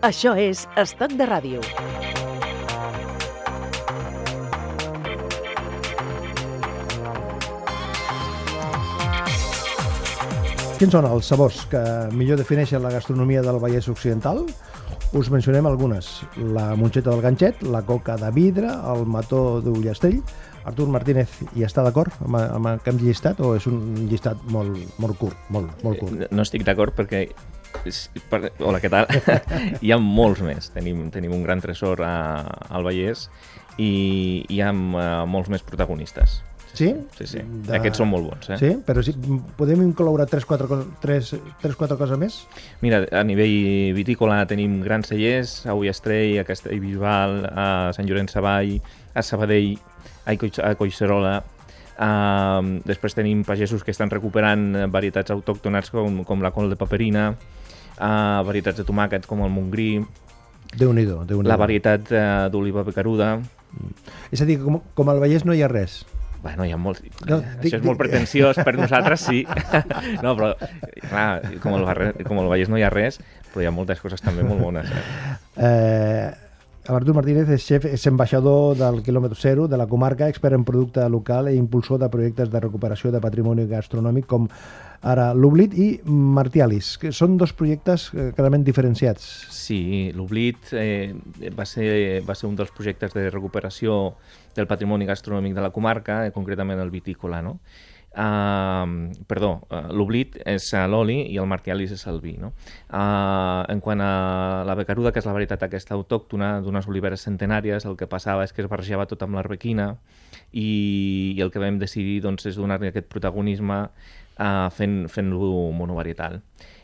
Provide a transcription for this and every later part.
Això és Estat de Ràdio. Quins són els sabors que millor defineixen la gastronomia del Vallès Occidental? Us mencionem algunes. La monxeta del ganxet, la coca de vidre, el mató d'Ullastell. Artur Martínez, hi està d'acord amb, amb el que hem llistat o és un llistat molt, molt curt? Molt, molt curt. No estic d'acord perquè per- Hola, què tal? hi ha molts més. Tenim, tenim un gran tresor a, al Vallès i hi ha uh, molts més protagonistes. Sí? Sí, sí. De- Aquests són molt bons, eh? Sí? Però sí, podem incloure 3-4 tres, tres, quatre coses més? Mira, a nivell vitícola tenim grans cellers, a Ullastrell, a Castellbisbal, a Sant Llorenç Savall, a Sabadell, a, Coix a Collserola. Uh, després tenim pagesos que estan recuperant varietats autòctones com, com la col de paperina, uh, varietats de tomàquet com el Montgrí, Déu-n'hi-do, déu la varietat uh, d'oliva pecaruda, És a dir, com, com al Vallès no hi ha res. Bueno, hi ha molt... No, No, dic- Això és molt dic- pretensiós, per nosaltres sí. no, però, clar, com el, Barre- com el Vallès no hi ha res, però hi ha moltes coses també molt bones. Eh? Eh, Artur Martínez és xef, és ambaixador del quilòmetre zero de la comarca, expert en producte local i impulsor de projectes de recuperació de patrimoni gastronòmic com ara l'Oblit i Martialis, que són dos projectes eh, clarament diferenciats. Sí, l'Oblit eh, va, ser, va ser un dels projectes de recuperació del patrimoni gastronòmic de la comarca, eh, concretament el vitícola, no? Uh, perdó, uh, l'oblit és uh, l'oli i el martialis és el vi. No? Uh, en quant a la becaruda, que és la varietat aquesta autòctona d'unes oliveres centenàries, el que passava és que es barrejava tot amb l'arbequina i, i el que vam decidir doncs, és donar-li aquest protagonisme uh, fent-lo fent monovarietal.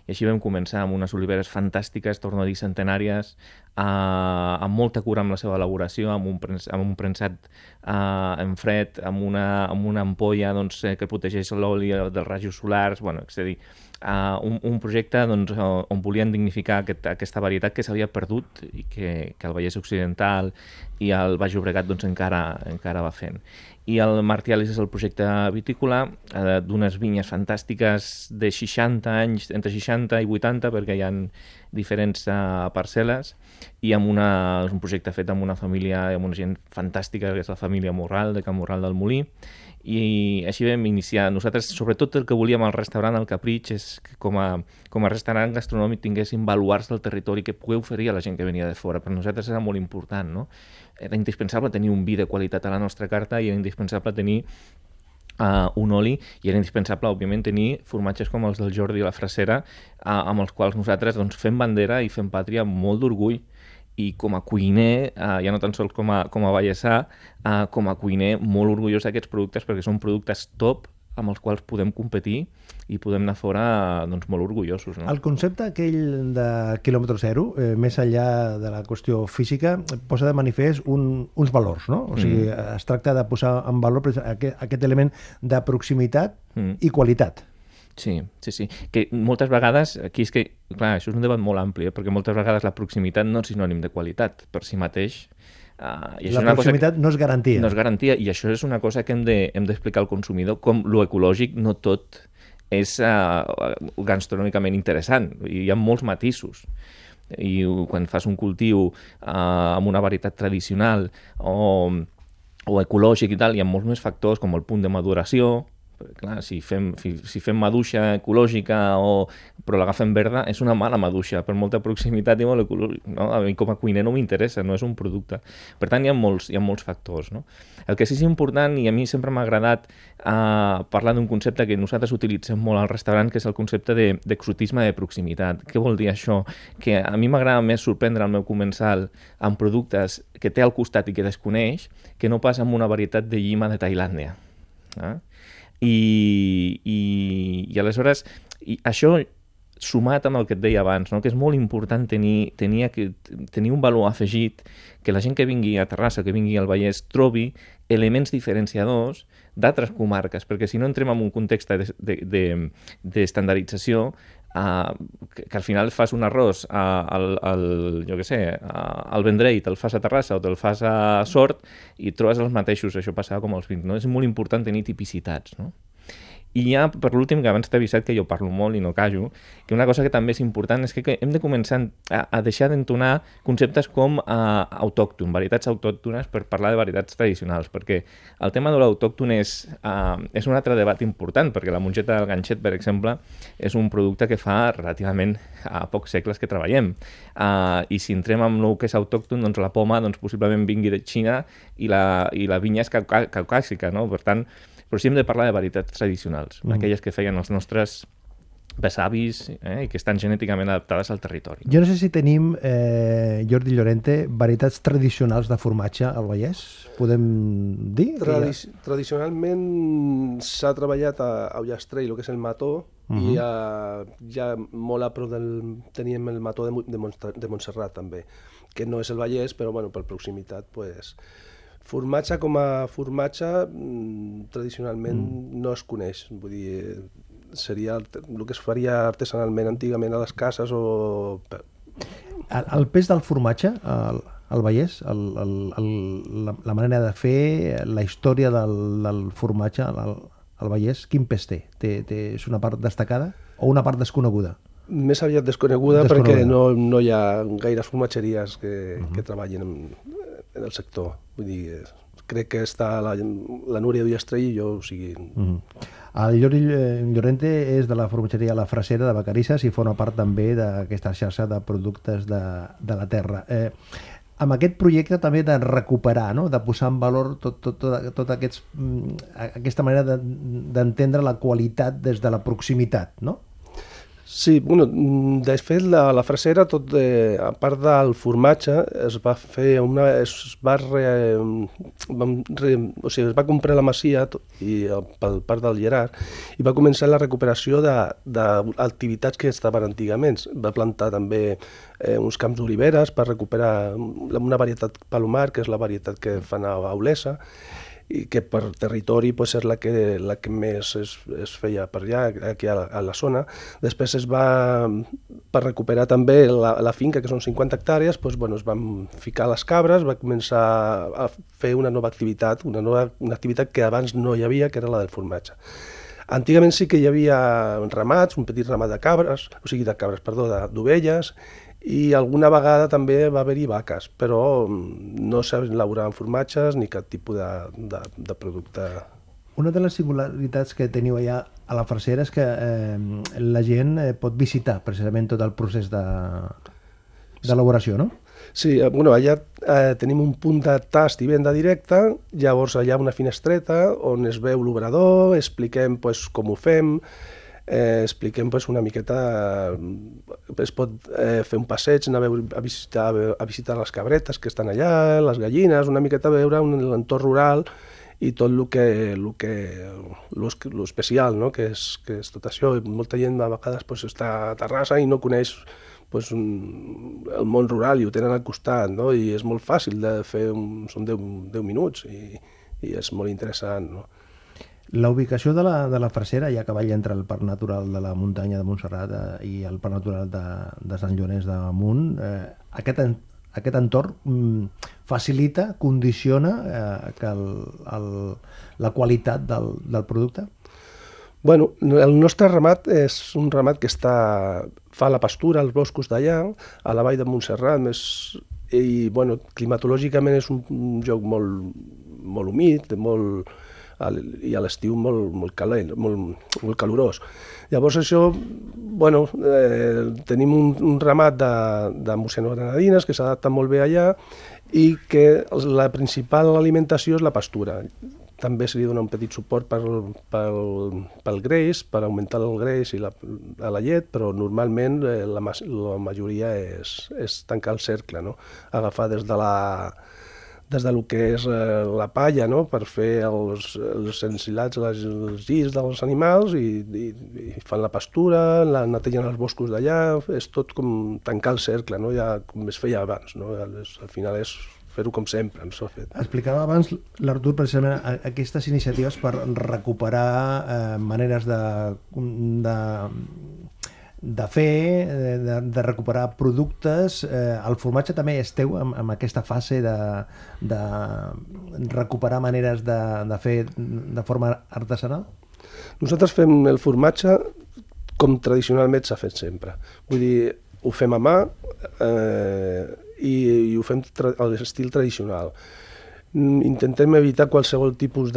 I així vam començar amb unes oliveres fantàstiques, torno a dir centenàries, eh, amb molta cura amb la seva elaboració, amb un, prens, amb un prensat eh, en fred, amb una, amb una ampolla doncs, eh, que protegeix l'oli dels rajos solars, bueno, és a dir, eh, un, un projecte doncs, on volien dignificar aquest, aquesta varietat que s'havia perdut i que, que el Vallès Occidental i el Baix Llobregat doncs, encara, encara va fent. I el Martialis és el projecte vitícola eh, d'unes vinyes fantàstiques de 60 anys, entre 60 i 80, perquè hi ha diferents uh, parcel·les, i amb una, és un projecte fet amb una família, amb una gent fantàstica, que és la família Morral, de Can Morral del Molí, i així vam iniciar. Nosaltres, sobretot, el que volíem al restaurant El Capritx és que com a, com a restaurant gastronòmic tinguéssim baluars del territori que pogués oferir a la gent que venia de fora. Per nosaltres era molt important, no? Era indispensable tenir un vi de qualitat a la nostra carta i era indispensable tenir uh, un oli i era indispensable, òbviament, tenir formatges com els del Jordi i la Frasera uh, amb els quals nosaltres doncs, fem bandera i fem pàtria amb molt d'orgull i com a cuiner, uh, ja no tan sols com a, com a vallèsà, uh, com a cuiner molt orgullós d'aquests productes perquè són productes top amb els quals podem competir i podem anar fora doncs, molt orgullosos. No? El concepte aquell de quilòmetre zero, eh, més enllà de la qüestió física, posa de manifest un, uns valors, no? O sigui, mm. es tracta de posar en valor aquest, aquest element de proximitat Mm. i qualitat. Sí, sí, sí. Que moltes vegades, aquí és que, clar, això és un debat molt ampli, eh? perquè moltes vegades la proximitat no és sinònim de qualitat per si mateix. Uh, i això La és una cosa proximitat no és garantia. que no és garantia, i això és una cosa que hem de- hem d'explicar al consumidor, com lo ecològic no tot és uh, gastronòmicament interessant. Hi ha molts matisos i quan fas un cultiu uh, amb una varietat tradicional o, o ecològic i tal, hi ha molts més factors com el punt de maduració, clar, si fem, si, fem maduixa ecològica o, però l'agafem verda, és una mala maduixa, per molta proximitat i molt. No? A mi com a cuiner no m'interessa, no és un producte. Per tant, hi ha molts, hi ha molts factors. No? El que sí que és important, i a mi sempre m'ha agradat uh, parlar d'un concepte que nosaltres utilitzem molt al restaurant, que és el concepte de- d'exotisme de, de proximitat. Què vol dir això? Que a mi m'agrada més sorprendre el meu comensal amb productes que té al costat i que desconeix, que no pas amb una varietat de llima de Tailàndia. Eh? I, i, i aleshores i això sumat amb el que et deia abans, no? que és molt important tenir, tenir, tenir un valor afegit que la gent que vingui a Terrassa, que vingui al Vallès, trobi elements diferenciadors d'altres comarques, perquè si no entrem en un context d'estandardització, de, de, uh, que, que al final fas un arròs al, al, jo què sé, al Vendrell, te'l fas a Terrassa o te'l fas a Sort i trobes els mateixos, això passava com els vins, no? És molt important tenir tipicitats, no? I ja, per l'últim, que abans t'he avisat que jo parlo molt i no cajo, que una cosa que també és important és que, hem de començar a, a deixar d'entonar conceptes com uh, autòcton, varietats autòctones, per parlar de varietats tradicionals, perquè el tema de l'autòcton és, uh, és un altre debat important, perquè la mongeta del ganxet, per exemple, és un producte que fa relativament a pocs segles que treballem. Uh, I si entrem amb el que és autòcton, doncs la poma doncs, possiblement vingui de Xina i la, i la vinya és caucàsica, no? Per tant, però sí hem de parlar de varietats tradicionals, mm. aquelles que feien els nostres besavis eh, i que estan genèticament adaptades al territori. Jo no sé si tenim, eh, Jordi Llorente, varietats tradicionals de formatge al Vallès, podem dir? Tradi ha... Tradicionalment s'ha treballat a, a Ullastrell, el que és el mató, uh -huh. i a, ja molt a prop del... teníem el mató de, de, de Montserrat també, que no és el Vallès, però bueno, per proximitat pues, Formatge com a formatge mm, tradicionalment mm. no es coneix, vull dir, seria el, el que es faria artesanalment antigament a les cases o... El, el pes del formatge al, al Vallès, el, el, el, la, la manera de fer, la història del, del formatge al, al Vallès, quin pes té? té? té? És una part destacada o una part desconeguda? Més aviat desconeguda, desconeguda. perquè no, no hi ha gaires formatgeries que, uh -huh. que treballin en, en el sector. Vull dir, crec que està la, la Núria Dullastrell i jo, o sigui... Mm. El Llori Llorente és de la formatgeria La Frasera de Vacarisses i forma part també d'aquesta xarxa de productes de, de la terra. Eh, amb aquest projecte també de recuperar, no? de posar en valor tot, tot, tot, tot aquests, mm, aquesta manera d'entendre de, la qualitat des de la proximitat, no? Sí, bueno, de fet la, la frasera, tot de, a part del formatge, es va fer una... es va re, vam re, o sigui, es va comprar la masia tot, i pel part del Gerard i va començar la recuperació d'activitats que estaven antigament. Va plantar també eh, uns camps d'oliveres per recuperar una varietat palomar, que és la varietat que fan a Olesa, i que per territori pues, és la que, la que més es, es feia per allà, aquí a la, a la zona. Després es va, per recuperar també la, la finca, que són 50 hectàrees, pues, bueno, es van ficar les cabres, va començar a fer una nova activitat, una, nova, una activitat que abans no hi havia, que era la del formatge. Antigament sí que hi havia ramats, un petit ramat de cabres, o sigui, de cabres, perdó, d'ovelles, i alguna vegada també va haver-hi vaques, però mm, no s'elaboraven formatges ni cap tipus de, de, de producte. Una de les singularitats que teniu allà a la farcera és que eh, la gent eh, pot visitar precisament tot el procés d'elaboració, de, no? Sí, eh, bueno, allà eh, tenim un punt de tast i venda directa, llavors allà una finestreta on es veu l'obrador, expliquem pues, com ho fem, eh, expliquem pues, una miqueta... Eh, es pot eh, fer un passeig, anar a, veure, a, visitar, a visitar les cabretes que estan allà, les gallines, una miqueta veure un, l'entorn rural i tot el que, el que lo especial, no? que, és, que és tot això. Molta gent a vegades pues, està a Terrassa i no coneix pues, un, el món rural i ho tenen al costat, no? i és molt fàcil de fer, un, són 10, 10 minuts i, i és molt interessant. No? La ubicació de la, de la Fracera, ja que cavall entre el Parc Natural de la muntanya de Montserrat eh, i el Parc Natural de, de Sant Llorenç de Munt, eh, aquest, en, aquest entorn mm, facilita, condiciona eh, que el, el, la qualitat del, del producte? Bueno, el nostre ramat és un ramat que està, fa la pastura als boscos d'allà, a la vall de Montserrat, més, i bueno, climatològicament és un, un lloc molt, molt humit, molt, i a l'estiu molt, molt, calent, molt, molt calorós. Llavors això, bueno, eh, tenim un, un ramat de, de mocenogranadines que s'adapta molt bé allà i que la principal alimentació és la pastura. També se li dona un petit suport pel, pel, pel greix, per augmentar el greix i la, la llet, però normalment eh, la, la majoria és, és tancar el cercle, no? agafar des de la, des del que és eh, la palla no? per fer els, els ensilats, les, els gis dels animals i, i, i fan la pastura, la netegen els boscos d'allà, és tot com tancar el cercle, no? ja com es feia abans. No? Al, al final és fer-ho com sempre, no s'ha fet. Explicava abans l'Artur precisament aquestes iniciatives per recuperar eh, maneres de, de de fer, eh, de, de recuperar productes. Eh, el formatge també esteu amb, amb aquesta fase de, de recuperar maneres de, de fer de forma artesanal? Nosaltres fem el formatge com tradicionalment s'ha fet sempre. Vull dir, ho fem a mà eh, i, i ho fem tra l'estil tradicional. Mm, Intentem evitar qualsevol tipus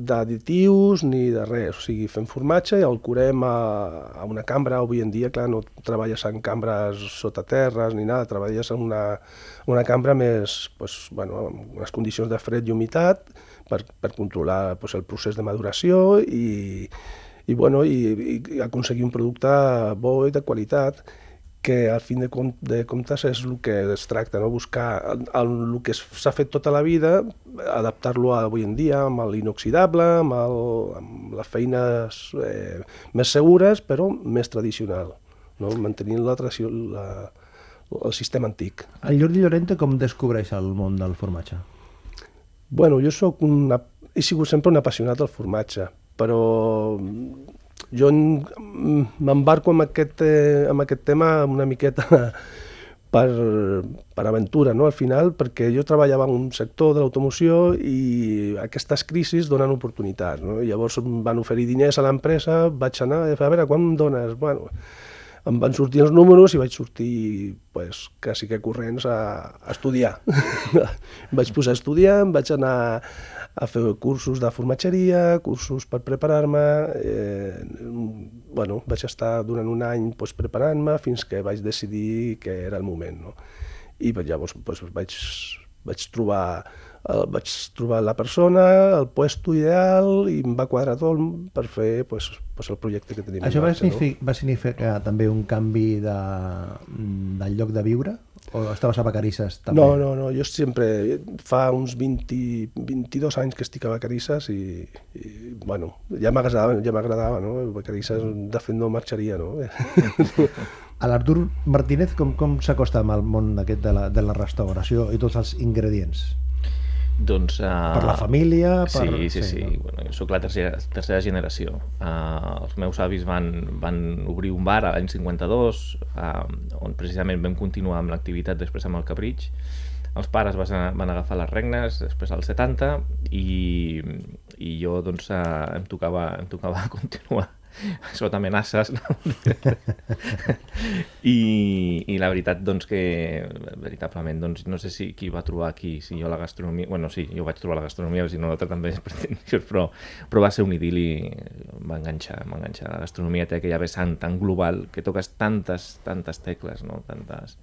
d'additius ni de res. O sigui, fem formatge i el curem a, a una cambra. Avui en dia, clar, no treballes en cambres sota terres ni nada, treballes en una, una cambra més, pues, bueno, amb unes condicions de fred i humitat per, per controlar pues, el procés de maduració i, i, bueno, i, i aconseguir un producte bo i de qualitat que al fin de, com, de comptes és el que es tracta, no? buscar el, el, que s'ha fet tota la vida, adaptar-lo a avui en dia amb l'inoxidable, amb, el, amb les feines eh, més segures, però més tradicional, no? mantenint la, la, el sistema antic. El Jordi Llorente com descobreix el món del formatge? Bueno, jo sóc una, he sigut sempre un apassionat del formatge, però jo en- m'embarco amb, aquest, eh, amb aquest tema una miqueta per, per aventura, no? al final, perquè jo treballava en un sector de l'automoció i aquestes crisis donen oportunitats. No? Llavors em van oferir diners a l'empresa, vaig anar, a veure, quan em dones? Bueno, em van sortir els números i vaig sortir pues, quasi que corrents a, a estudiar. em vaig posar a estudiar, em vaig anar a fer cursos de formatgeria, cursos per preparar-me, eh, bueno, vaig estar durant un any pues, preparant-me fins que vaig decidir que era el moment. No? I pues, llavors pues, vaig, vaig trobar el, vaig trobar la persona, el puesto ideal i em va quadrar tot per fer pues, pues, el projecte que tenim. en Això va, marxa, no? va significar també un canvi de, del lloc de viure? O estaves a Vacarisses també? No, no, no, jo sempre, fa uns 20, 22 anys que estic a Vacarisses i, i bueno, ja m'agradava, ja m'agradava, no? Vacarisses, de fet, no marxaria, no? A l'Artur Martínez com, com s'acosta amb el món aquest de la, de la restauració i tots els ingredients? Doncs... Uh, Per la família? Per... Sí, sí, sí. no? Bueno, jo soc la tercera, tercera generació. Uh, els meus avis van, van obrir un bar a l'any 52, uh, on precisament vam continuar amb l'activitat després amb el Capritx. Els pares van, van agafar les regnes després als 70 i, i jo doncs uh, em, tocava, em tocava continuar sota amenaces no? I, i la veritat doncs que veritablement doncs, no sé si qui va trobar aquí si jo la gastronomia, bueno sí, jo vaig trobar la gastronomia si no l'altre també però, però va ser un idili m'enganxa, m'enganxa la gastronomia té aquella vessant tan global que toques tantes, tantes tecles no? tantes,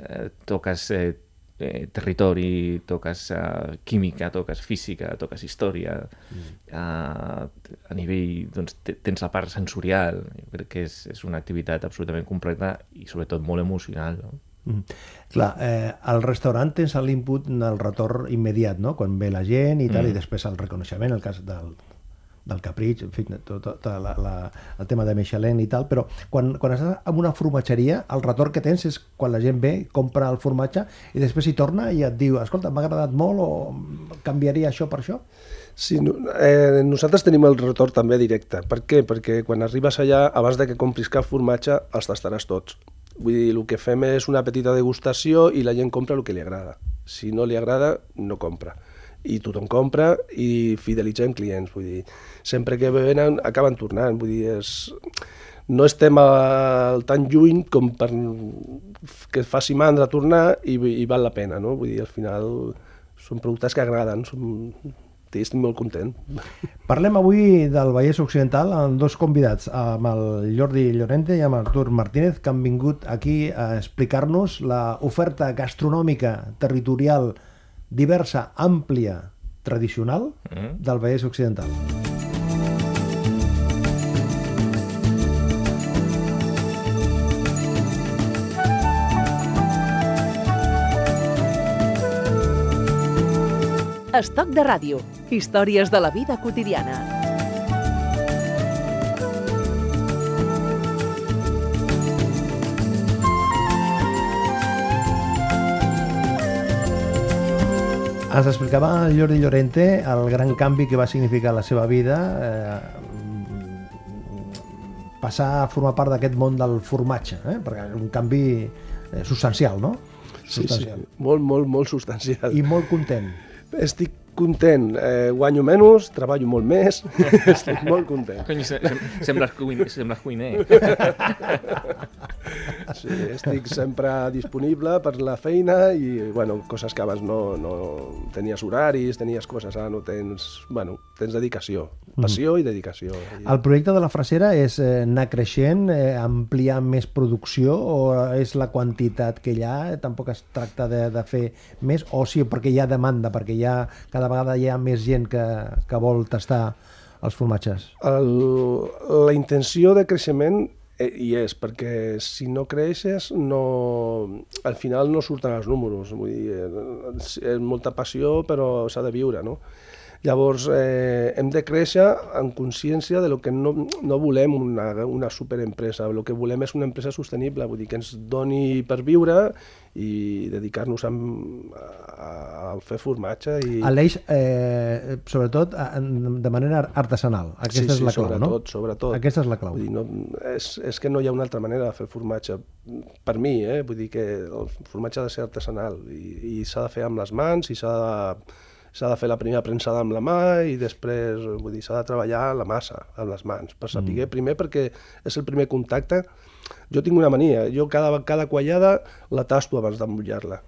eh, toques eh, eh, territori, toques eh, química, toques física, toques història, mm. eh, a nivell, doncs, te- tens la part sensorial, jo crec que és, és una activitat absolutament completa i sobretot molt emocional, no? Mm. Clar, eh, al restaurant tens l'input del retorn immediat, no? Quan ve la gent i tal, Mm. i després el reconeixement, el cas del, del capritx, en fi, tot, tot la, la, el tema de Michelin i tal, però quan, quan estàs en una formatgeria, el retorn que tens és quan la gent ve, compra el formatge i després hi torna i et diu, escolta, m'ha agradat molt o canviaria això per això? Sí, no, eh, nosaltres tenim el retorn també directe. Per què? Perquè quan arribes allà, abans de que compris cap formatge, els tastaràs tots. Vull dir, el que fem és una petita degustació i la gent compra el que li agrada. Si no li agrada, no compra. I tothom compra i fidelitzem clients. Vull dir, sempre que venen, acaben tornant. Vull dir, és... no estem a, tan lluny com per que faci mandra tornar i, i val la pena, no? Vull dir, al final són productes que agraden, són... Estic molt content. Parlem avui del Vallès Occidental amb dos convidats, amb el Jordi Llorente i amb Artur Martínez, que han vingut aquí a explicar-nos la oferta gastronòmica territorial diversa, àmplia, tradicional Mm. del Vallès Occidental. Estoc de ràdio. Històries de la vida quotidiana. Ens explicava el Jordi Llorente el gran canvi que va significar la seva vida eh, passar a formar part d'aquest món del formatge, eh? perquè és un canvi eh, substancial, no? Sí, sí, Substancial. molt, molt, molt substancial. I molt content. Estic content, eh, guanyo menys, treballo molt més, estic molt content. Cony, se, se, sembles, cuiner, sembles cuiner. Sí, estic sempre disponible per la feina i, bueno, coses que abans no, no tenies horaris, tenies coses, ara no tens, bueno, tens dedicació, passió i dedicació. El projecte de la frasera és eh, anar creixent, eh, ampliar més producció o és la quantitat que hi ha? Tampoc es tracta de, de fer més o sí, perquè hi ha demanda, perquè hi ha, cada vegada hi ha més gent que, que vol tastar els formatges? El, la intenció de creixement eh, hi és, perquè si no creixes, no, al final no surten els números. Vull dir, és molta passió, però s'ha de viure, no? Llavors, eh, hem de créixer en consciència de lo que no, no volem una, una superempresa, el que volem és una empresa sostenible, vull dir, que ens doni per viure i dedicar-nos a, a, a fer formatge. I... Aleix, eh, sobretot, a- de manera artesanal. Aquesta sí, és la sí, clau, sobretot, no? Sobretot, Aquesta és la clau. Vull dir, no, és, és que no hi ha una altra manera de fer formatge. Per mi, eh? vull dir que el formatge ha de ser artesanal i, i s'ha de fer amb les mans i s'ha de, s'ha de fer la primera premsada amb la mà i després vull dir, s'ha de treballar la massa amb les mans per saber mm. primer perquè és el primer contacte jo tinc una mania, jo cada, cada quallada la tasto abans d'emmullar-la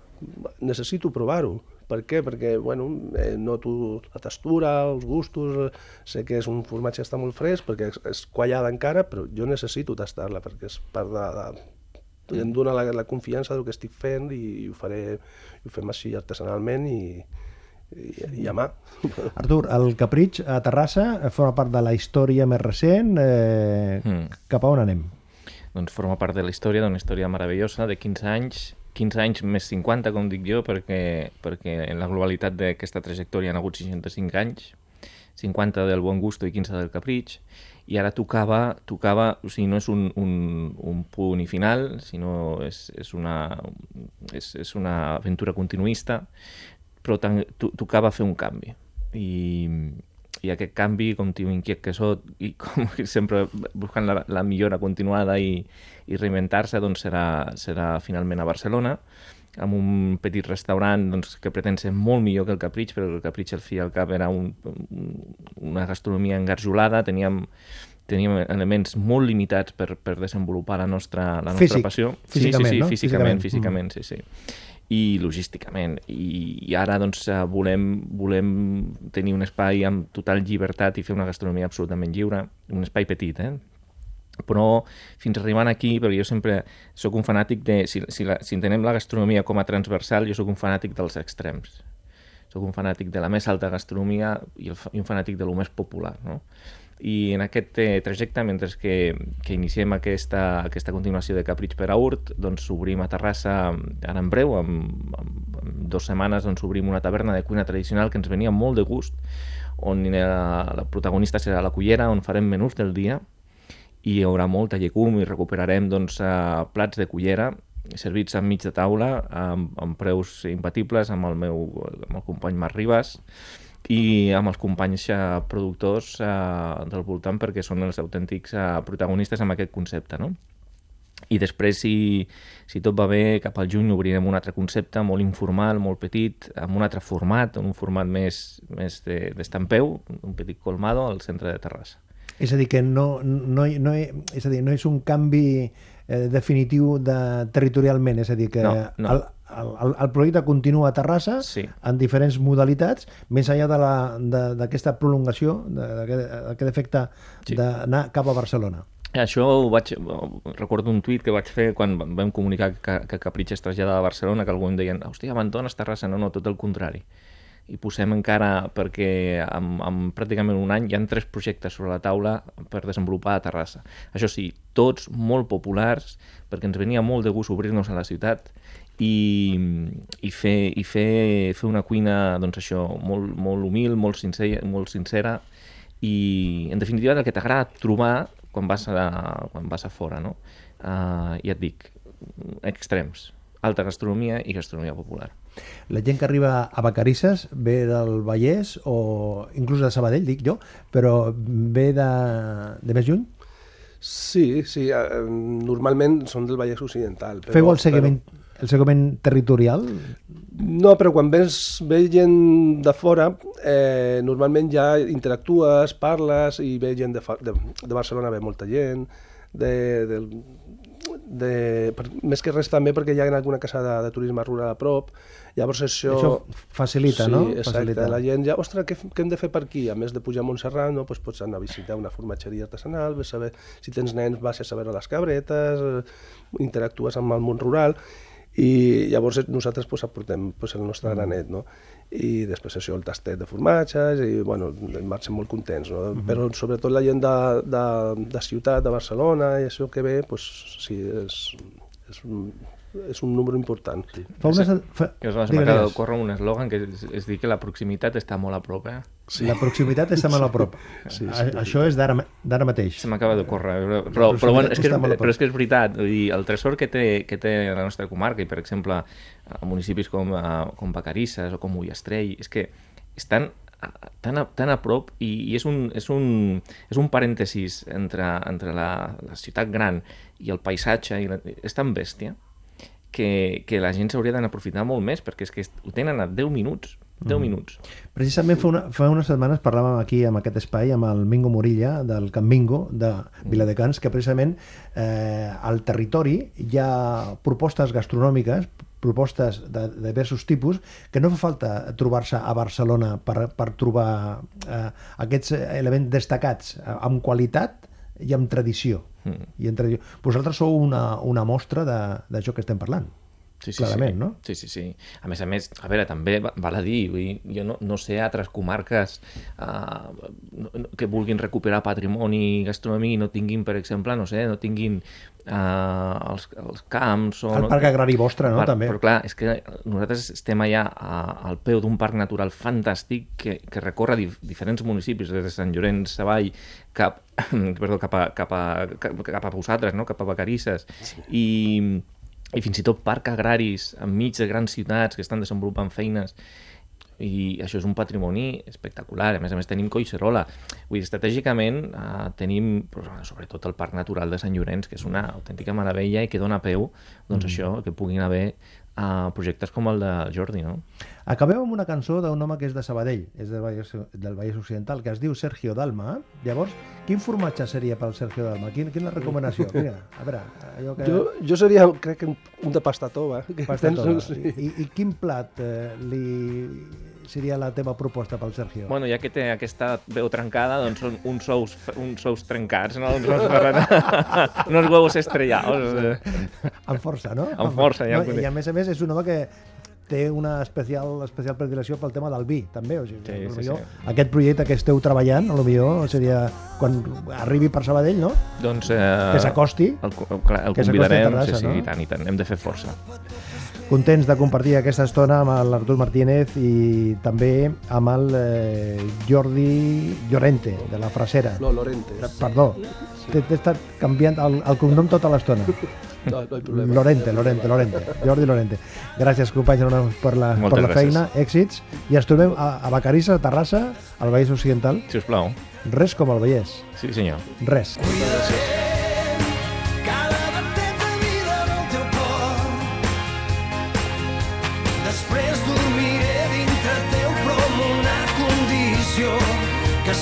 necessito provar-ho per què? Perquè, bueno, eh, noto la textura, els gustos, eh, sé que és un formatge que està molt fresc, perquè és, és quallada encara, però jo necessito tastar-la, perquè és part de, de, em dona la, la confiança del que estic fent i, ho faré, ho fem així artesanalment i, i, i a mà. Artur, el Capritx a Terrassa forma part de la història més recent. Eh, Mm. Cap a on anem? doncs forma part de la història, d'una història meravellosa de 15 anys, 15 anys més 50, com dic jo, perquè, perquè en la globalitat d'aquesta trajectòria han hagut 65 anys, 50 del bon gusto i 15 del capritx, i ara tocava, tocava o sigui, no és un, un, un punt i final, sinó és, és, una, és, és una aventura continuista, però tocava fer un canvi. I, i aquest canvi, com tio inquiet que sóc, i com que sempre buscant la, la millora continuada i, i reinventar-se, doncs serà, serà finalment a Barcelona, amb un petit restaurant doncs, que pretén ser molt millor que el Capritx, però el Capritx al fi al cap era un, un, una gastronomia engarjolada, teníem, teníem elements molt limitats per, per desenvolupar la nostra, la nostra Físic, passió. físicament, sí, sí, sí, no? físicament, Físicament. físicament, sí, sí i logísticament. I, i ara doncs, eh, volem, volem tenir un espai amb total llibertat i fer una gastronomia absolutament lliure, un espai petit, eh? però fins arribant aquí, perquè jo sempre sóc un fanàtic de, si, si, la, si entenem la gastronomia com a transversal, jo sóc un fanàtic dels extrems. Sóc un fanàtic de la més alta gastronomia i, el, i un fanàtic de lo més popular, no? I en aquest eh, trajecte, mentre que, que iniciem aquesta, aquesta continuació de Capritx per a Urt, doncs obrim a Terrassa ara en breu, en, en, en dues setmanes doncs obrim una taverna de cuina tradicional que ens venia molt de gust, on la, la protagonista serà la cullera, on farem menús del dia, i hi haurà molta llegum i recuperarem doncs, eh, plats de cullera servits enmig de taula amb, amb preus imbatibles amb el meu amb el company Marc Ribas i amb els companys eh, productors eh, del voltant perquè són els autèntics eh, protagonistes amb aquest concepte, no? I després, si, si tot va bé, cap al juny obrirem un altre concepte molt informal, molt petit, amb un altre format, un format més, més de- d'estampeu, de, un petit colmado al centre de Terrassa. És a dir, que no, no, no, és, a dir, no és un canvi eh, definitiu de, territorialment, és a dir, que No, no. El, el, el, el projecte continua a Terrassa Sí. en diferents modalitats, més enllà de la- de- d'aquesta prolongació, d'aquest efecte Sí. d'anar cap a Barcelona. Això ho vaig... Recordo un tuit que vaig fer quan vam comunicar que, que Capritx es traslladava a Barcelona, que algú em deien, hòstia, abandones Terrassa. No, no, tot el contrari. I posem encara, perquè en, en pràcticament un any hi han tres projectes sobre la taula per desenvolupar a Terrassa. Això sí, tots molt populars, perquè ens venia molt de gust obrir-nos a la ciutat i, i, fer, i fer, fer una cuina doncs això, molt, molt humil, molt sincera, molt sincera i en definitiva el que t'agrada trobar quan vas a, quan vas a fora no? uh, ja et dic extrems, alta gastronomia i gastronomia popular La gent que arriba a Vacarisses ve del Vallès o inclús de Sabadell, dic jo, però ve de, de més lluny? Sí, sí, eh, normalment són del Vallès Occidental. Però, Feu el seguiment, el segment territorial? No, però quan vens, ve gent de fora, eh, normalment ja interactues, parles, i ve gent de, de, de Barcelona, ve molta gent, de, de, de, per, més que res també perquè hi ha alguna casa de, de turisme rural a prop, llavors això... Això facilita, sí, no? exacte, Facilita. la gent ja, ostres, què, què hem de fer per aquí? A més de pujar a Montserrat, no, doncs pots anar a visitar una formatgeria artesanal, ves a saber, si tens nens vas a saber les cabretes, eh, interactues amb el món rural, i llavors nosaltres pues, aportem pues, el nostre granet, no? I després això, el tastet de formatges, i bueno, marxem molt contents, no? Però sobretot la gent de, de, de ciutat, de Barcelona, i això que ve, pues, sí, és, és, és un número important. Sí. Fa unes... Fa... Que se m'acaba digues. d'ocórrer un eslògan que és, és dir que la proximitat està molt a prop, eh? Sí. La proximitat està molt a prop. Sí, sí, A- Això és d'ara d'ara mateix. Se m'acaba d'ocórrer, però, però, però, bueno, és que, però és que és veritat, vull dir, el tresor que té, que té la nostra comarca, i per exemple, a municipis com, a, com Vacarisses o com Ullastrell, és que estan tan a, tan a prop i, i és, un, és, un, és un parèntesis entre, entre la, la ciutat gran i el paisatge, i la, és tan bèstia que, que la gent s'hauria d'aprofitar molt més, perquè és que ho tenen a 10 minuts, 10 Mm. minuts. Precisament fa, una, fa unes setmanes parlàvem aquí, amb aquest espai, amb el Mingo Morilla, del Camp Mingo, de Viladecans, que precisament eh, al territori hi ha propostes gastronòmiques, propostes de, de diversos tipus, que no fa falta trobar-se a Barcelona per, per trobar eh, aquests elements destacats eh, amb qualitat i amb tradició. Mm. I en tradició. Vosaltres sou una, una mostra d'això que estem parlant. Sí, sí, Clarament, sí. no? Sí, sí, sí. A més a més, a veure, també va- val a dir, vull dir, jo no, no sé altres comarques uh, no, no, que vulguin recuperar patrimoni gastronòmic i no tinguin, per exemple, no sé, no tinguin uh, els, els camps... O El no, parc agrari vostre, no? Par- També. Però clar, és que nosaltres estem allà a, al peu d'un parc natural fantàstic que, que recorre dif diferents municipis, des de Sant Llorenç Savall cap, perdó, cap, a, cap, a, cap, cap a vosaltres, no? cap a Vacarisses. Sí. I, i fins i tot parcs agraris enmig de grans ciutats que estan desenvolupant feines i això és un patrimoni espectacular. A més a més tenim Collserola. Vull dir, estratègicament eh, tenim però, sobretot el Parc Natural de Sant Llorenç, que és una autèntica meravella i que dona peu doncs, mm. això, que puguin haver uh, projectes com el de Jordi, no? Acabem amb una cançó d'un home que és de Sabadell, és del Vallès, del Vallès Occidental, que es diu Sergio Dalma. Llavors, quin formatge seria pel Sergio Dalma? Quin, quina recomanació? Mira, a veure, allò que... Jo, jo seria, crec que un, un de pasta tova. Pasta tova. sí. I, I quin plat eh, li seria la teva proposta pel Sergio? Bueno, ja que té aquesta veu trencada, doncs són uns ous, uns ous trencats, no? Uns ous ferran... uns huevos estrellados. Amb força, no? Amb força, ja no, I a més a més és un home que té una especial, especial predilecció pel tema del vi, també. O sigui, Sí, sí, potser sí. Aquest projecte que esteu treballant, a lo millor seria quan arribi per Sabadell, no? Doncs... Eh, Que s'acosti. El, el, el convidarem, Terrassa, sí, sí, no? i tant, i tant. Hem de fer força. Contents de compartir aquesta estona amb l'Artur Martínez i també amb el eh, Jordi Llorente, de la Frasera. No, Lorente. Perdó, t'he t'he estat canviant el, el cognom tota l'estona. No, no hi problema. Lorente, Lorente, Lorente, Jordi Lorente. Gràcies, companys, per la, Moltes per la gràcies. feina, èxits, i ens trobem a, a Vacarisses, a Terrassa, al Vallès Occidental. Si us plau. Res com el Vallès, Sí, senyor. res. Cada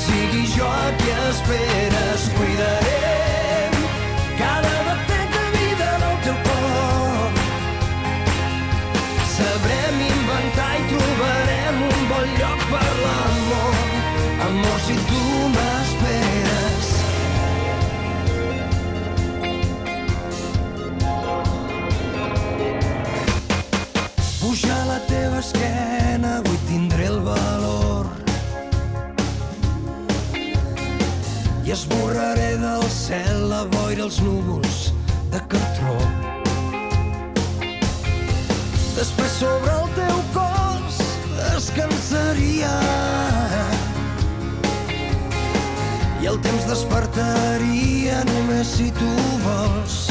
que sigui jo qui esperes cuidarem cel la boira els núvols de cartró. Després sobre el teu cos descansaria i el temps despertaria només si tu vols.